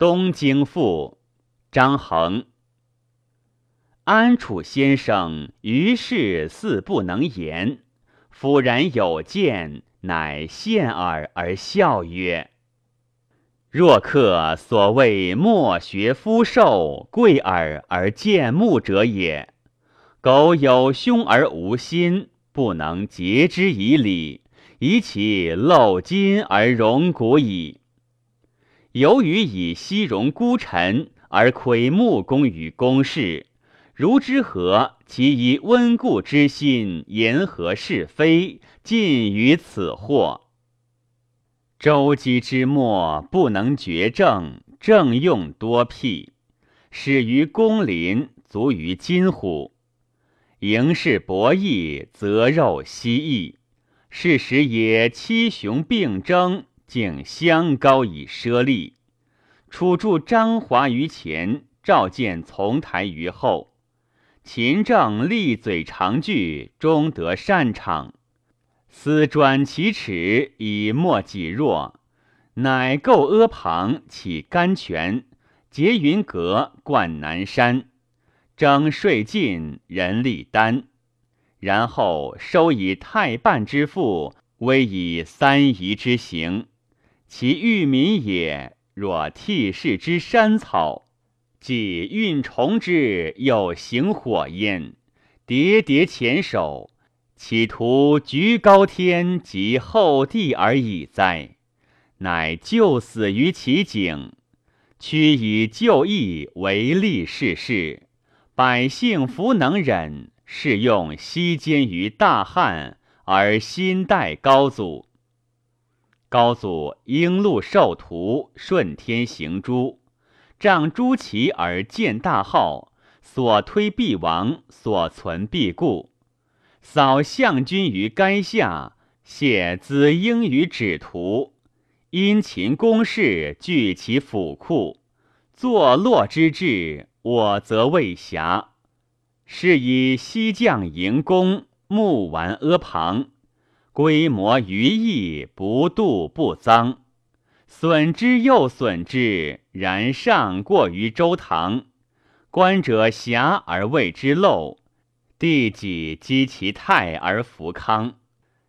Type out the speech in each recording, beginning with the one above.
东京赋》张衡。安楚先生于是似不能言，夫然有见，乃现耳而笑曰：“若客所谓莫学夫寿，贵耳而见目者也。苟有胸而无心，不能节之以礼，以其漏金而荣骨矣。由于以西戎孤臣而窥木公于公事。”如之何？其以温故之心言和是非，尽于此祸。周姬之末不能决政，政用多辟，始于公林，足于今乎？营事博弈，则肉西翼。是时也，七雄并争，竟相高以奢利。楚助张华于前，召见从台于后。秦政利嘴长句，终得擅场；思转其齿，以莫己弱。乃构阿房，起甘泉，结云阁，灌南山，征税尽，人力丹。然后收以太半之赋，威以三夷之行。其欲民也，若替世之山草。既运虫之，又行火焉，叠叠前手，企图居高天及厚地而已哉？乃就死于其井，屈以就义为利世事，百姓弗能忍，是用西奸于大汉，而心待高祖。高祖应禄受徒，顺天行诸。仗诸旗而建大号，所推必亡，所存必固。扫相军于垓下，谢子婴于止图。殷勤公事，聚其府库。坐落之志，我则未暇。是以西将营弓，木丸阿旁，规模于邑，不度不脏。损之又损之，然上过于周唐。观者遐而谓之陋，地己积其泰而弗康。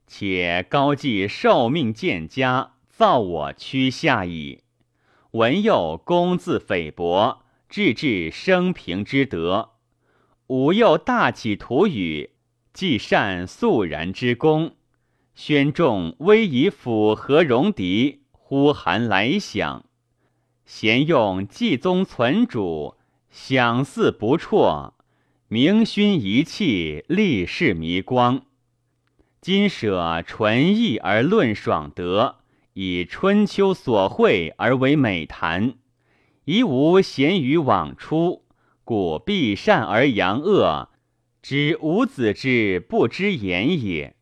且高季受命见家，造我屈下矣。文又公自菲薄，至至生平之德。武又大起图语，既善肃然之功。宣仲威以辅和戎狄。呼寒来响，贤用继宗存主，享祀不辍，明勋遗弃，立世弥光。今舍纯义而论爽德，以春秋所会而为美谈，宜无贤于往出，故必善而扬恶，知吾子之不知言也。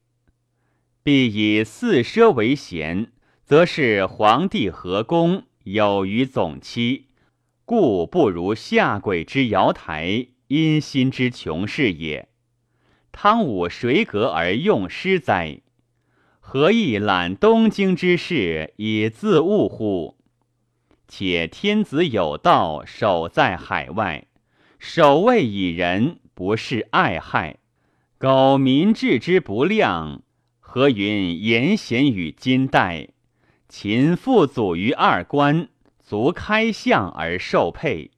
必以四奢为贤。则是皇帝和公有于总期，故不如下轨之瑶台，阴心之穷事也。汤武谁格而用师哉？何以揽东京之事以自误乎？且天子有道，守在海外，守卫以仁，不是爱害。苟民智之不量，何云言贤与今代？秦父祖于二关，足开相而受配；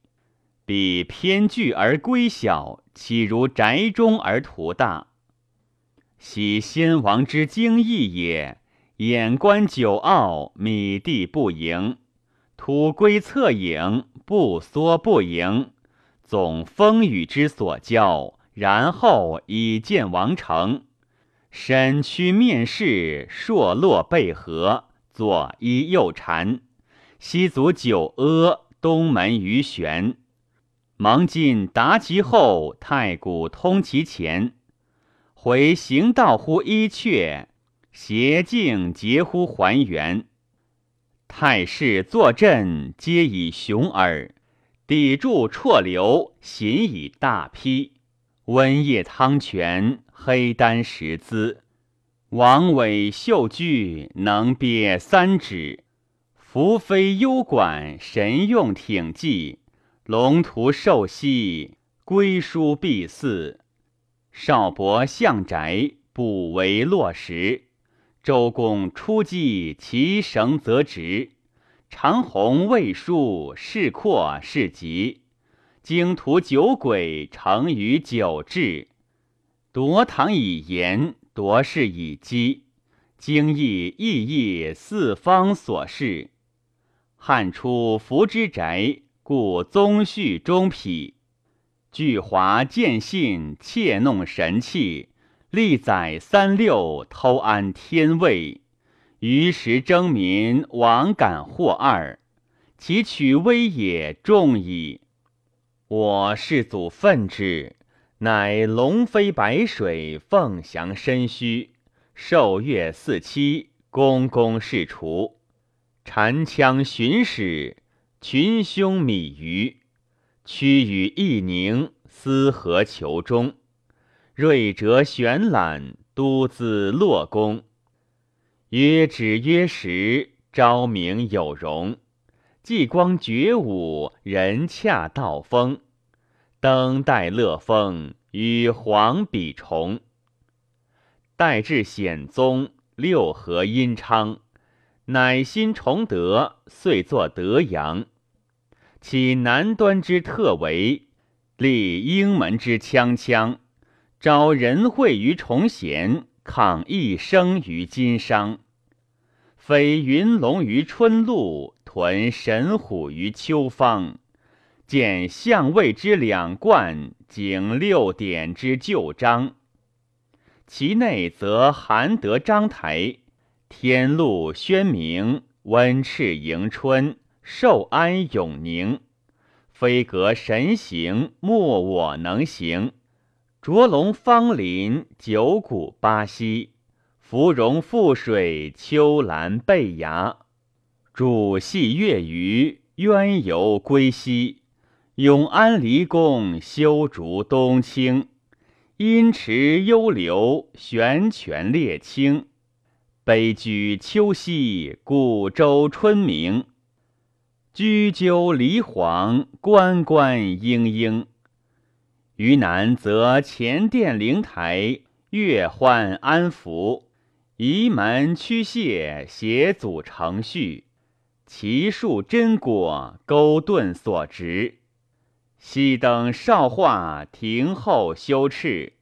彼偏具而归小，岂如宅中而图大？喜先王之精义也。眼观九傲，米地不盈；土归侧影，不缩不盈。总风雨之所教，然后以见王成。身躯面试，硕落背合。左衣右缠，西足九阿，东门于玄。蒙进达其后，太古通其前。回行道乎伊阙，斜径结乎还原。太室坐镇，皆以雄耳；砥柱绰流，行以大批。温液汤泉，黑丹石姿。王伟秀具能别三指，宓妃幽馆，神用挺骑，龙图寿兮，归书必祀。少伯相宅，不为落石。周公出击，其绳则直。长虹未数，是阔是极。经图九轨，成于九至。夺堂以言，夺势以积。经义异义，四方所事。汉初福之宅，故宗序中匹。巨华见信，窃弄神器，历载三六，偷安天位。于时征民，王敢获二，其取威也重矣。我世祖愤之，乃龙飞白水，凤翔深虚，受月四七，公公事除，禅枪巡使，群凶米余。屈与义宁，思和求中；睿哲玄览，都自洛公。曰止曰时，昭明有容。继光觉武，人恰道风。登戴乐风，与皇比重。代至显宗，六合阴昌，乃心崇德，遂作德阳。起南端之特为，立应门之锵锵，招仁惠于崇贤，抗一生于金商。飞云龙于春露，屯神虎于秋芳。见相位之两冠，景六典之旧章。其内则含德章台，天禄宣明，温赤迎春。寿安永宁，飞阁神行，莫我能行。卓龙芳林，九谷八溪，芙蓉覆水，秋兰贝芽。主戏月余，鸳游归西。永安离宫，修竹东清。阴池幽流，悬泉列清。北居秋夕，古州春明。居鸠离黄，关关莺莺。于南则前殿灵台，乐欢安福；仪门曲榭，协祖承序。其树真果，钩盾所植。西登少化，庭后修饬。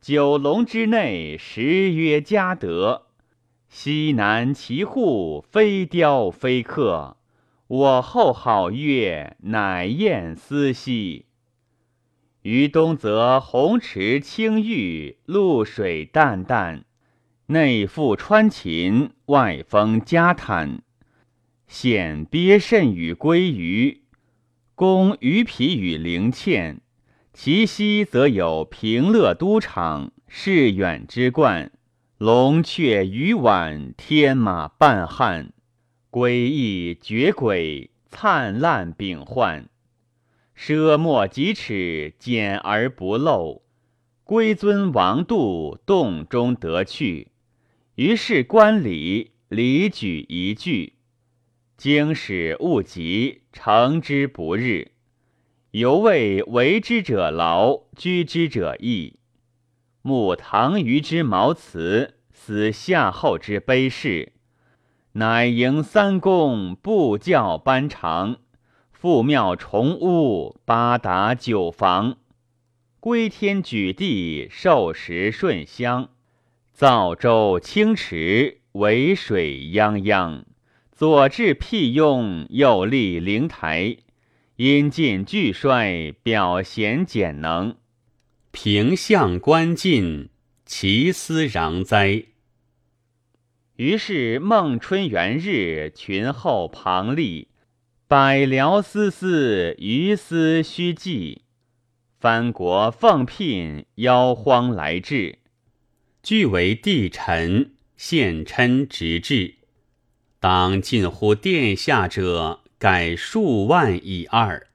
九龙之内，实曰嘉德。西南其户，非雕非刻。我后好月，乃燕思兮。于东则红池青玉，露水淡淡，内附川禽，外封嘉坦。显鳖甚与鲑鱼，供鱼皮与灵芡。其西则有平乐都场，士远之冠，龙雀鱼晚，天马半汉。诡异绝诡，灿烂秉幻，奢莫及尺，简而不漏。归尊王度，洞中得去。于是观礼，礼举一句。经史勿及，成之不日。犹谓为之者劳，居之者逸。慕唐虞之茅茨，思夏后之碑事。乃迎三公，布教班长，复庙重屋，八达九房，归天举地，受时顺香，造舟清池，为水泱泱。左治辟雍，右立灵台，因进俱衰，表贤简能，平相观尽，其思攘哉。于是孟春元日，群后旁立，百僚丝丝，于斯须记。藩国奉聘，邀荒来至，俱为帝臣，献琛直至。当近乎殿下者，改数万以二，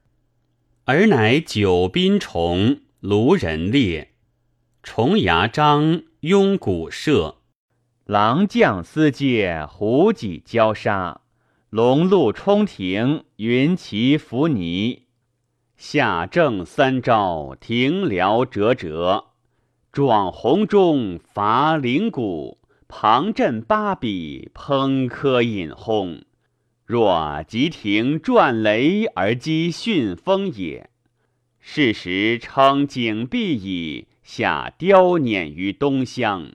而乃九宾虫，卢人列，重牙张，拥鼓射。狼将司界，胡戟交杀，龙鹿冲庭，云旗浮泥。下正三朝，停辽折折。壮红中伐灵谷，旁振八比，烹科引轰。若急停转雷而击巽风也。是时称景毕矣，下雕辇于东乡。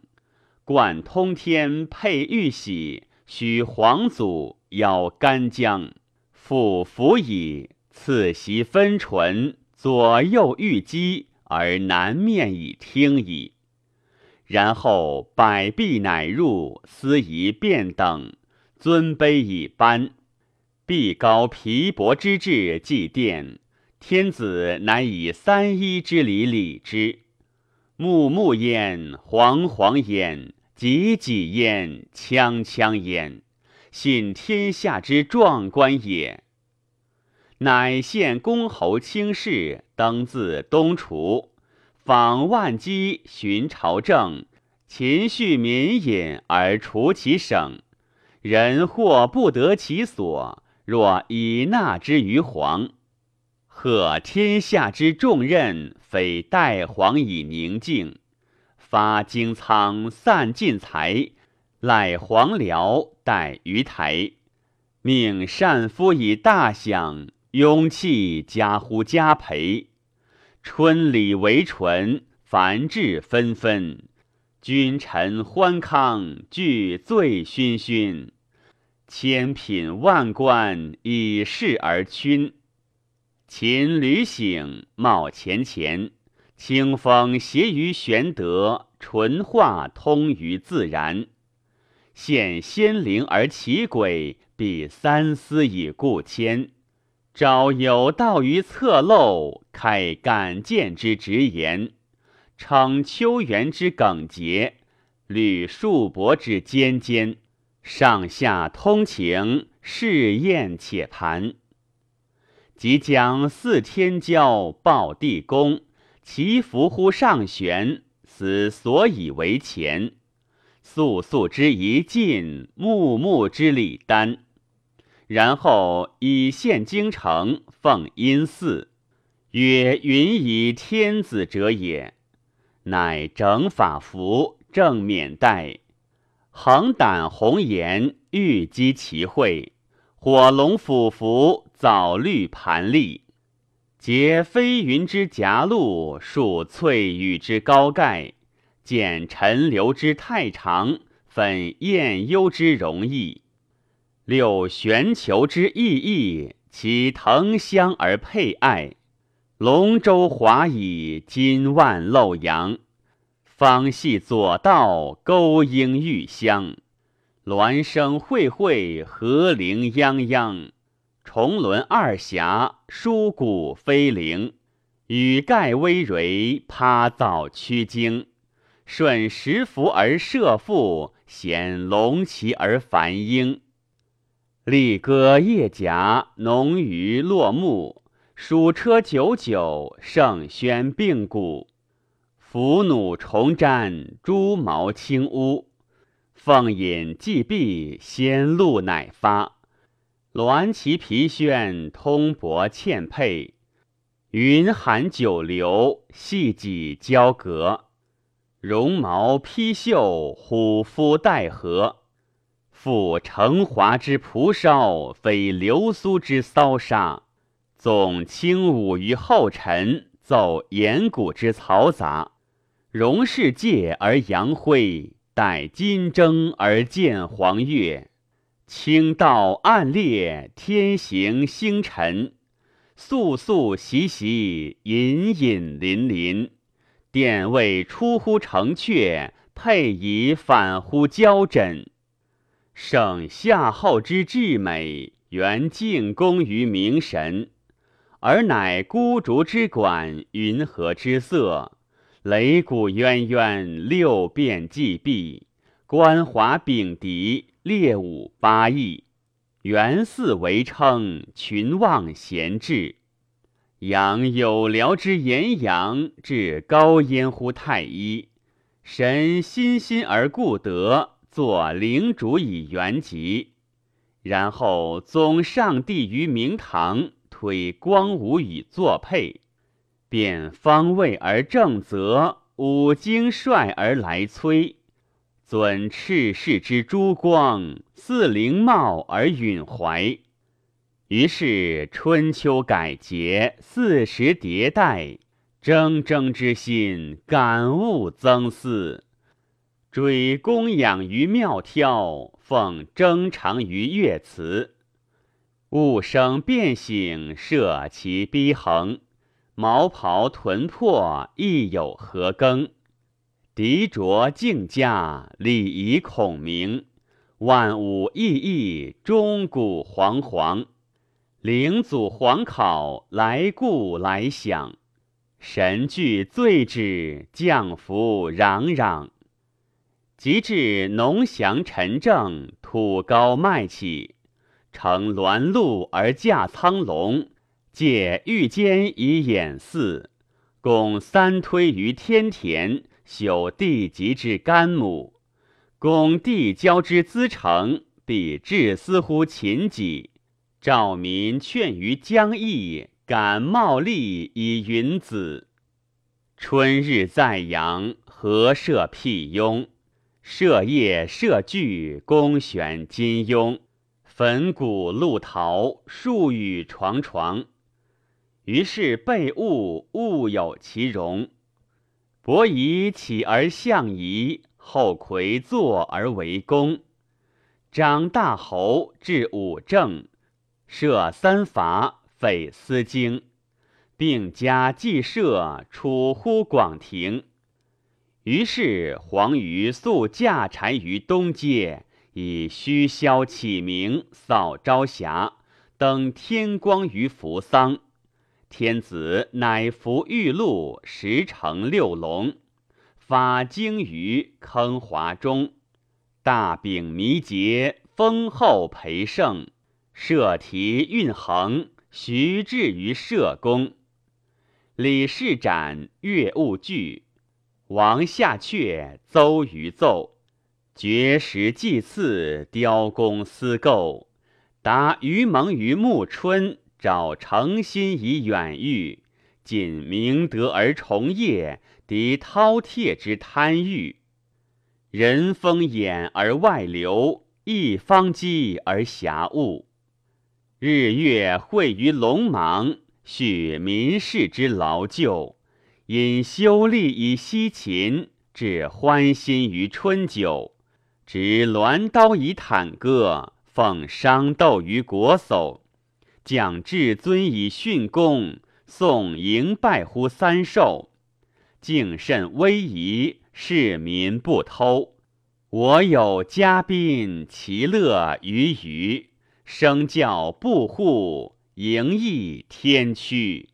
贯通天，佩玉玺，许皇祖邀干将。复服矣，次席分唇，左右御机，而南面以听矣。然后百臂乃入，司仪便等，尊卑以班。必高皮帛之志祭奠，天子乃以三一之礼礼之。穆穆焉，惶惶焉，汲汲焉，锵锵焉，信天下之壮观也。乃献公侯卿士，登自东厨，访万机，寻朝政，勤恤民隐而除其省，人或不得其所。若以纳之于皇，贺天下之重任，非代皇以宁静；发荆仓，散尽财，赖黄僚待于台。命善夫以大享，拥器加乎家培。春礼为纯，繁至纷纷。君臣欢康，俱醉醺醺。千品万官以事而君，秦履醒冒前前，清风谐于玄德，纯化通于自然。现仙灵而奇鬼，必三思以故迁。招有道于侧漏，开敢谏之直言，称秋园之耿节，履束帛之坚坚。上下通情，试验且盘。即将四天骄报地公，其伏乎上玄，此所以为前。肃肃之一尽，穆穆之礼单。然后以献京城，奉阴祀，曰云以天子者也。乃整法服，正冕带。横胆红颜，欲击其会；火龙俯伏，藻绿盘立。结飞云之夹露，数翠羽之高盖。见陈留之太长，粉燕幽之容易。六玄球之意义，其腾香而佩爱。龙舟华以金万漏阳。方系左道，钩缨玉香；鸾声会会，和铃泱泱。重轮二峡，书鼓飞灵。羽盖微蕤，趴藻曲经。顺时服而射覆，衔龙旗而繁鹰。立歌夜甲，浓于落幕。蜀车久久，圣宣并鼓。伏弩重瞻，朱毛轻乌；凤饮既毕，仙露乃发。鸾旗皮宣，通帛嵌佩；云寒九流，细几交隔。绒毛披袖，虎肤带合。复成华之蒲烧，非流苏之骚沙。纵轻舞于后尘，奏岩谷之嘈杂。荣世界而扬辉，待金征而见黄月。清道暗烈，天行星辰。肃肃习习，隐隐临临。殿位出乎城阙，佩以反乎交枕。圣夏后之至美，原进功于明神，而乃孤竹之管，云何之色？擂鼓渊渊，六变既毕；关华秉狄，列武八佾。元祀为称，群望贤至。扬有辽之炎阳，至高焉乎太一。神欣欣而固德，作灵主以元吉。然后宗上帝于明堂，推光武以作配，便方位而正则，五经率而来催，尊赤世之珠光，似灵茂而允怀。于是春秋改节，四时迭代，铮铮之心，感悟增思。追供养于庙挑，奉征长于乐祠。物生变醒，设其逼横。毛袍臀破，亦有何更？敌着敬驾，礼仪孔明。万物异异，钟鼓煌煌。灵祖皇考，来故来享。神具醉止，降福攘攘。及至农祥陈正，土高麦起，乘鸾鹿而驾苍龙，借玉间以掩祀，共三推于天田，修地极之干母，公地交之资成，比至思乎秦己。赵民劝于江邑，感茂利以云子。春日在阳，何涉辟雍？设业设具，公选金庸，粉骨露桃，数语床床。于是备物，物有其容。伯夷起而相夷，后魁坐而为公。张大侯治五政，设三伐，废司经，并加祭社，出乎广庭。于是黄鱼素驾柴于东街，以虚宵启明，扫朝霞，登天光于扶桑。天子乃服玉露，十乘六龙，发鲸鱼，坑华中。大饼弥节，丰厚培盛，设题运衡，徐至于社宫。李氏斩，乐物具。王下阙，邹于奏，绝食祭祀，雕工思构。达于蒙于暮春，找诚心以远遇，尽明德而崇业，敌饕餮之贪欲。人风掩而外流，一方积而遐物。日月汇于龙芒，续民事之劳旧。因修利以西秦，致欢心于春酒；执鸾刀以坦歌，奉商斗于国叟；讲至尊以训功，送迎拜乎三寿。敬甚威仪，市民不偷。我有嘉宾，其乐于余；生教不护，盈溢天趋。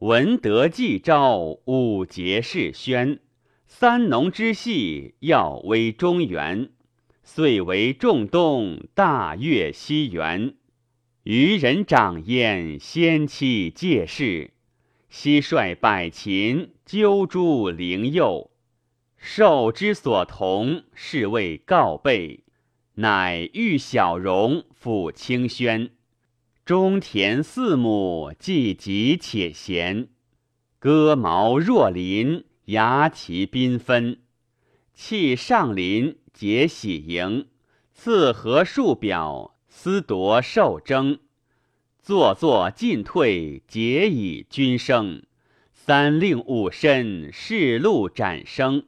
文德既昭，五节世宣，三农之系，要威中原。遂为仲冬，大悦西元。渔人长焉，先期借势。西率百禽，纠诸灵佑。受之所同，是谓告备。乃遇小荣，抚清轩。中田四亩，既吉且闲。戈毛若林，牙其缤纷。弃上林，结喜迎。赐合数表，思夺受征。坐坐进退，节以君生。三令五申，世禄斩生。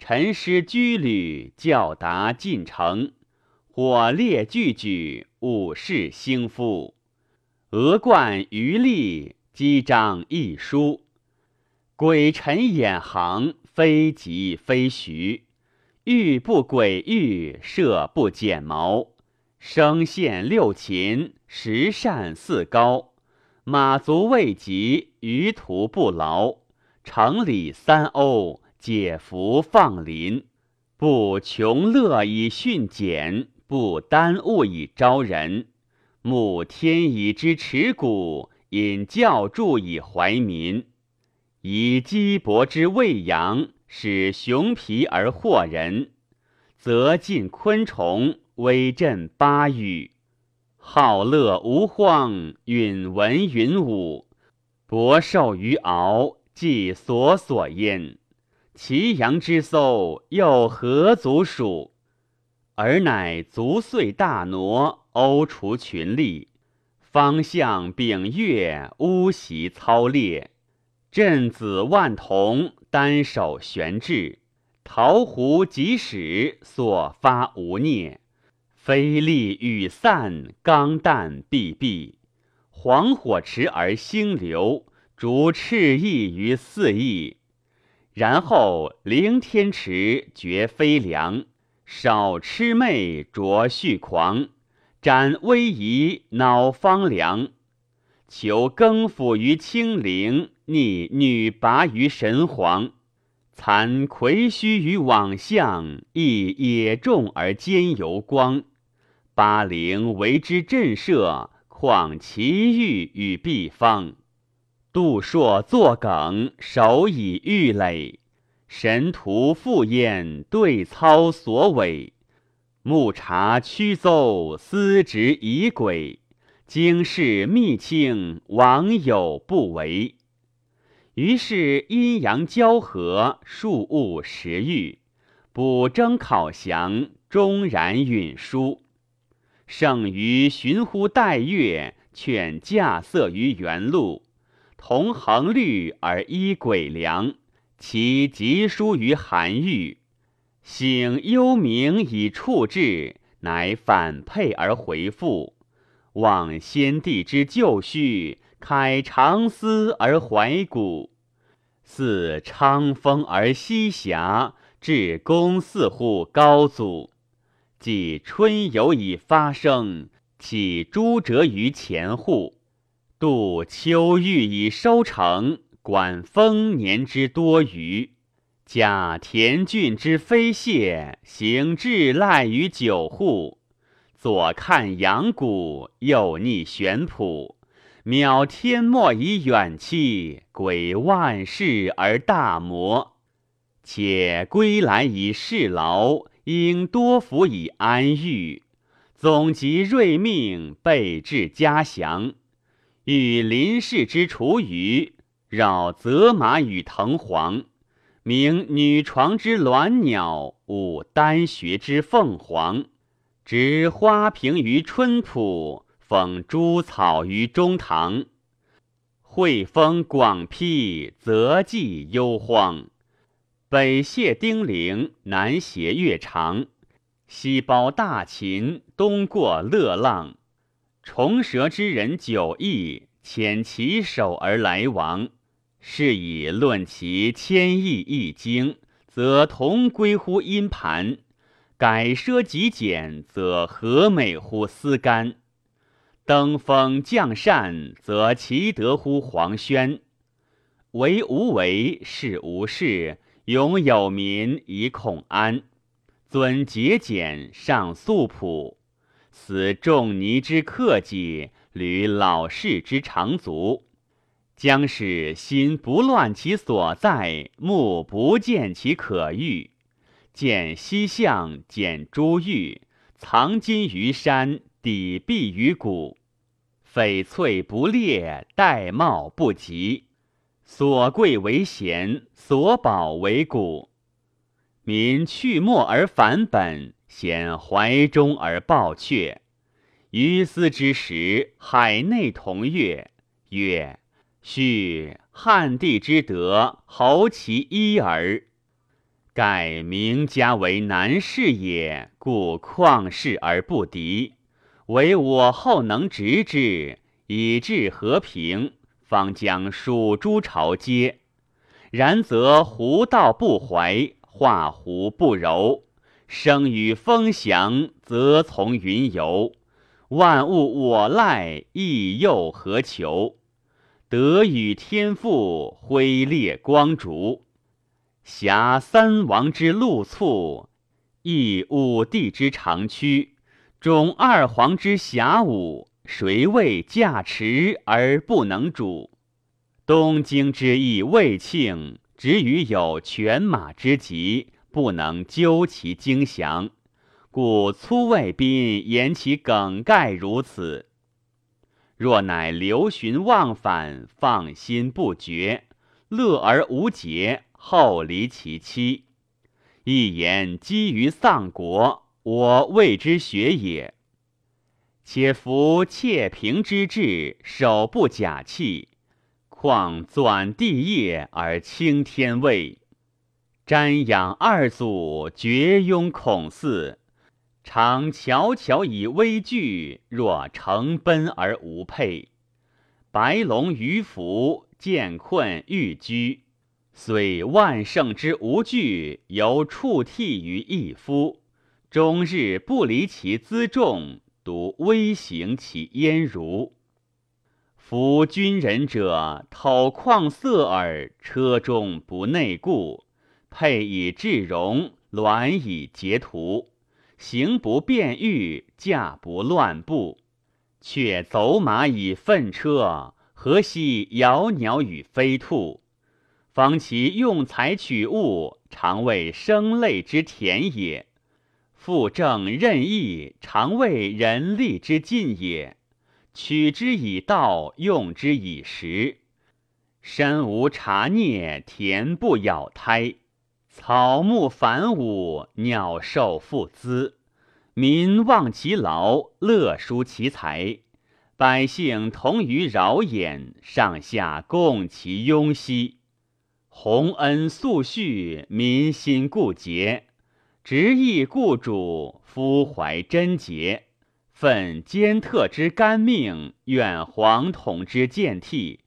陈师居旅，教达进城。火烈俱举，武士兴夫。鹅冠鱼立，击章一书；鬼臣眼行，非吉非徐。玉不轨玉，射不剪毛。声线六禽，十善四高。马足未及，余途不劳。城里三欧，解服放林。不穷乐以训俭，不耽误以招人。慕天以之持谷，引教助以怀民，以鸡帛之喂羊，使熊皮而惑人，则尽昆虫，威震八隅。好乐无荒，允文云武，博寿于敖，即所所焉。祁阳之搜，又何足数？而乃足岁大挪，欧除群力，方向秉月，乌袭操列，镇子万童，单手悬置，桃湖即使所发无孽。非力雨散，刚弹毕毕，黄火池而星流，逐赤翼于四翼。然后凌天池绝飞梁，少魑魅着续狂，展威仪恼方凉。求更辅于清灵，逆女拔于神皇，残魁须于网相，亦野众而兼游光。巴陵为之震慑，况其欲与毕方。杜硕作梗，手以玉垒。神徒复焉，对操所委。木察屈奏，司职仪轨。经世秘清，王有不为。于是阴阳交合，数物时遇，补征考详，终然允书。胜于寻乎待月，劝驾色于原路，同衡律而依轨量，其疾书于韩愈，醒幽冥以处志，乃反配而回复，望先帝之旧序，开长思而怀古，似昌风而西霞，至公似乎高祖。即春游以发生，起诸折于前户；度秋玉以收成，管丰年之多余。假田郡之飞谢，行至赖于九户。左看阳谷，右逆玄圃，渺天末以远期，轨万世而大摩。且归来以事劳。应多福以安寓，总集瑞命，备至嘉祥。与林氏之厨余，绕泽马与藤黄，鸣女床之鸾鸟，舞丹穴之凤凰，植花瓶于春圃，讽诸草于中堂。惠风广披，泽际幽荒。北谢丁陵，南携越长，西包大秦，东过乐浪。重蛇之人九亿，遣其手而来往。是以论其千亿易经，则同归乎阴盘；改奢极简，则和美乎思干。登峰降善，则其德乎黄轩。为无为，是无事。永有民以恐安，尊节俭，上素朴，思仲尼之克己，履老士之长足，将使心不乱其所在，目不见其可欲。见西向，见珠玉，藏金于山，抵璧于谷，翡翠不裂，玳瑁不及。所贵为贤，所宝为古。民去末而返本，显怀中而抱阙。于斯之时，海内同悦，曰：“须汉帝之德，侯其一耳。盖名家为难事也，故旷世而不敌。唯我后能执之，以致和平。”方将蜀诸朝接，然则胡道不怀，化胡不柔，生于风翔，则从云游。万物我赖，亦又何求？得与天赋，挥烈光烛。挟三王之路促，亦五帝之长驱，种二皇之遐武。谁为驾驰而不能主？东京之役未庆，只与有犬马之疾，不能究其精详。故粗卫宾言其梗概如此。若乃流寻忘返，放心不绝，乐而无节，后离其妻，一言积于丧国，我谓之学也。且夫窃平之志，守不假器，况转地业而清天位，瞻仰二祖，绝庸孔祀。常悄悄以危惧，若乘奔而无佩。白龙于福，见困欲居。虽万乘之无惧，犹触涕于一夫。终日不离其辎重，独微行其焉如。夫军人者，偷旷色耳，车中不内顾，佩以至容，鸾以截图。行不便御，驾不乱步，却走马以粪车，何惜摇鸟与飞兔？方其用财取物，常为生类之田也；负正任意，常为人力之尽也。取之以道，用之以时。身无茶孽，田不咬胎。草木繁芜，鸟兽复滋，民忘其劳，乐舒其财，百姓同于饶焉，上下共其庸息。洪恩速续，民心固结，执意固主，夫怀贞洁，愤奸特之干命，怨皇统之贱替，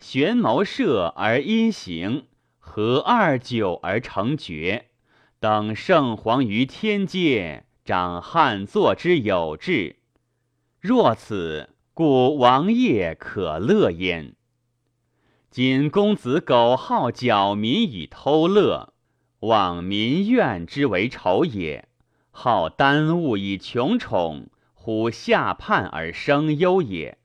玄谋射而因行。合二九而成绝，等圣皇于天阶，掌汉作之有志。若此，故王业可乐焉。今公子苟好缴民以偷乐，望民怨之为仇也；好耽误以穷宠，乎下畔而生忧也。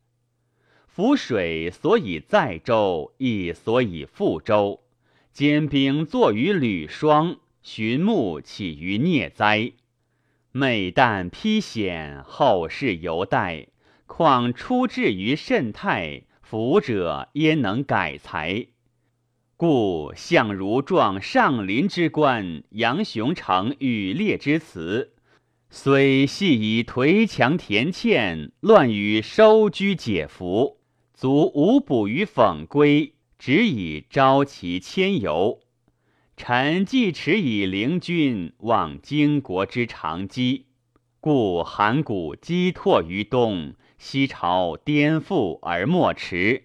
浮水所以载舟，亦所以覆舟。坚兵坐于履霜，寻木起于孽灾。昧旦披险，后世犹待。况出至于甚泰，福者焉能改才？故相如状上林之官，杨雄成羽猎之词，虽系以颓墙填堑，乱与收居解服，足无补于讽归。只以招其迁游，臣既持以灵君，望经国之长机，故函谷积拓于东，西朝颠覆而莫迟。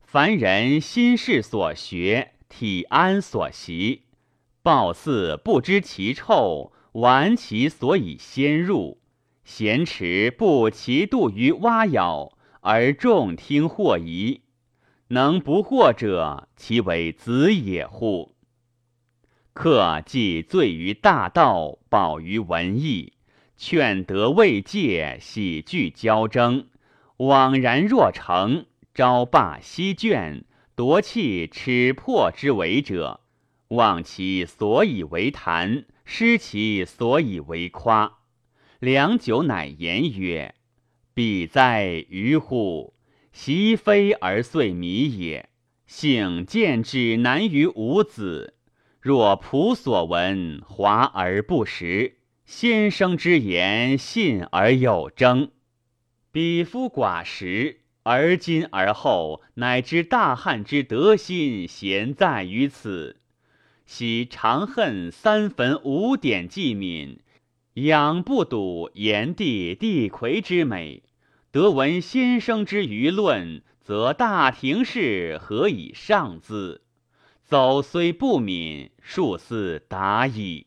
凡人心事所学，体安所习，暴似不知其臭，玩其所以先入。咸池不其度于蛙咬，而众听或疑。能不惑者，其为子也乎？客既醉于大道，饱于文艺，劝得未戒，喜剧交争，枉然若成，朝罢夕倦，夺弃耻破之为者，忘其所以为谈，失其所以为夸。良久，乃言曰：“彼哉于乎！”习非而遂迷也。性见之难于吾子。若仆所闻，华而不实；先生之言，信而有争。彼夫寡识，而今而后，乃知大汉之德心，贤在于此。昔长恨三坟五典纪敏，仰不睹炎帝帝魁之美。得闻先生之舆论，则大庭士何以上兹？走虽不敏，数似达矣。